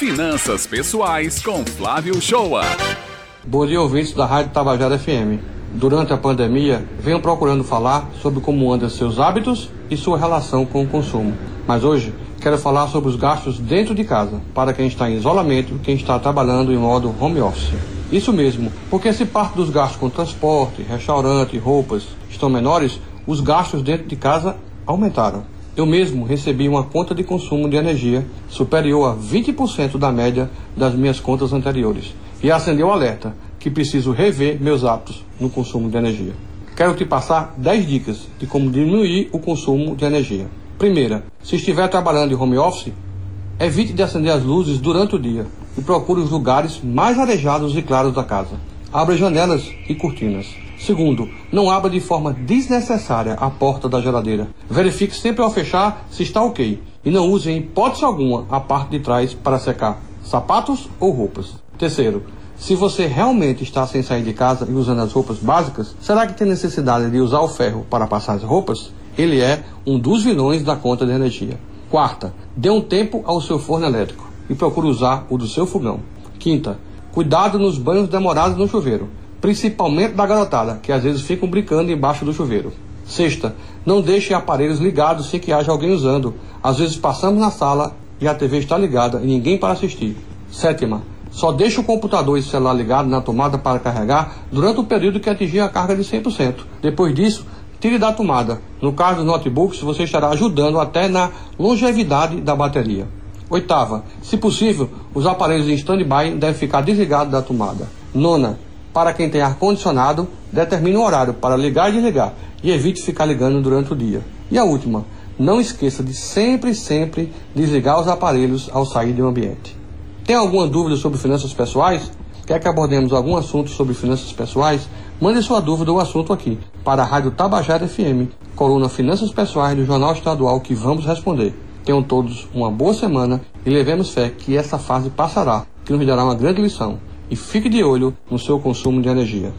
Finanças Pessoais com Flávio Shoa. Bom dia, ouvintes da Rádio Tabajara FM. Durante a pandemia, venho procurando falar sobre como andam seus hábitos e sua relação com o consumo. Mas hoje quero falar sobre os gastos dentro de casa, para quem está em isolamento, quem está trabalhando em modo home office. Isso mesmo, porque se parte dos gastos com transporte, restaurante, roupas estão menores, os gastos dentro de casa aumentaram. Eu mesmo recebi uma conta de consumo de energia superior a 20% da média das minhas contas anteriores e acendeu o alerta que preciso rever meus hábitos no consumo de energia. Quero te passar 10 dicas de como diminuir o consumo de energia. Primeira, se estiver trabalhando em home office, evite de acender as luzes durante o dia e procure os lugares mais arejados e claros da casa. Abra janelas e cortinas. Segundo, não abra de forma desnecessária a porta da geladeira. Verifique sempre ao fechar se está ok e não use em hipótese alguma a parte de trás para secar sapatos ou roupas. Terceiro, se você realmente está sem sair de casa e usando as roupas básicas, será que tem necessidade de usar o ferro para passar as roupas? Ele é um dos vilões da conta de energia. Quarta, dê um tempo ao seu forno elétrico e procure usar o do seu fogão. Quinta, cuidado nos banhos demorados no chuveiro principalmente da garotada, que às vezes ficam brincando embaixo do chuveiro. Sexta, não deixe aparelhos ligados sem que haja alguém usando. Às vezes passamos na sala e a TV está ligada e ninguém para assistir. Sétima, só deixe o computador e celular ligado na tomada para carregar durante o período que atingir a carga de 100%. Depois disso, tire da tomada. No caso dos notebooks, você estará ajudando até na longevidade da bateria. Oitava, se possível, os aparelhos em stand-by devem ficar desligados da tomada. Nona, para quem tem ar-condicionado, determine um horário para ligar e desligar e evite ficar ligando durante o dia. E a última, não esqueça de sempre, sempre desligar os aparelhos ao sair um ambiente. Tem alguma dúvida sobre finanças pessoais? Quer que abordemos algum assunto sobre finanças pessoais? Mande sua dúvida ou assunto aqui para a Rádio Tabajara FM, coluna Finanças Pessoais do Jornal Estadual que vamos responder. Tenham todos uma boa semana e levemos fé que essa fase passará, que nos dará uma grande lição e fique de olho no seu consumo de energia.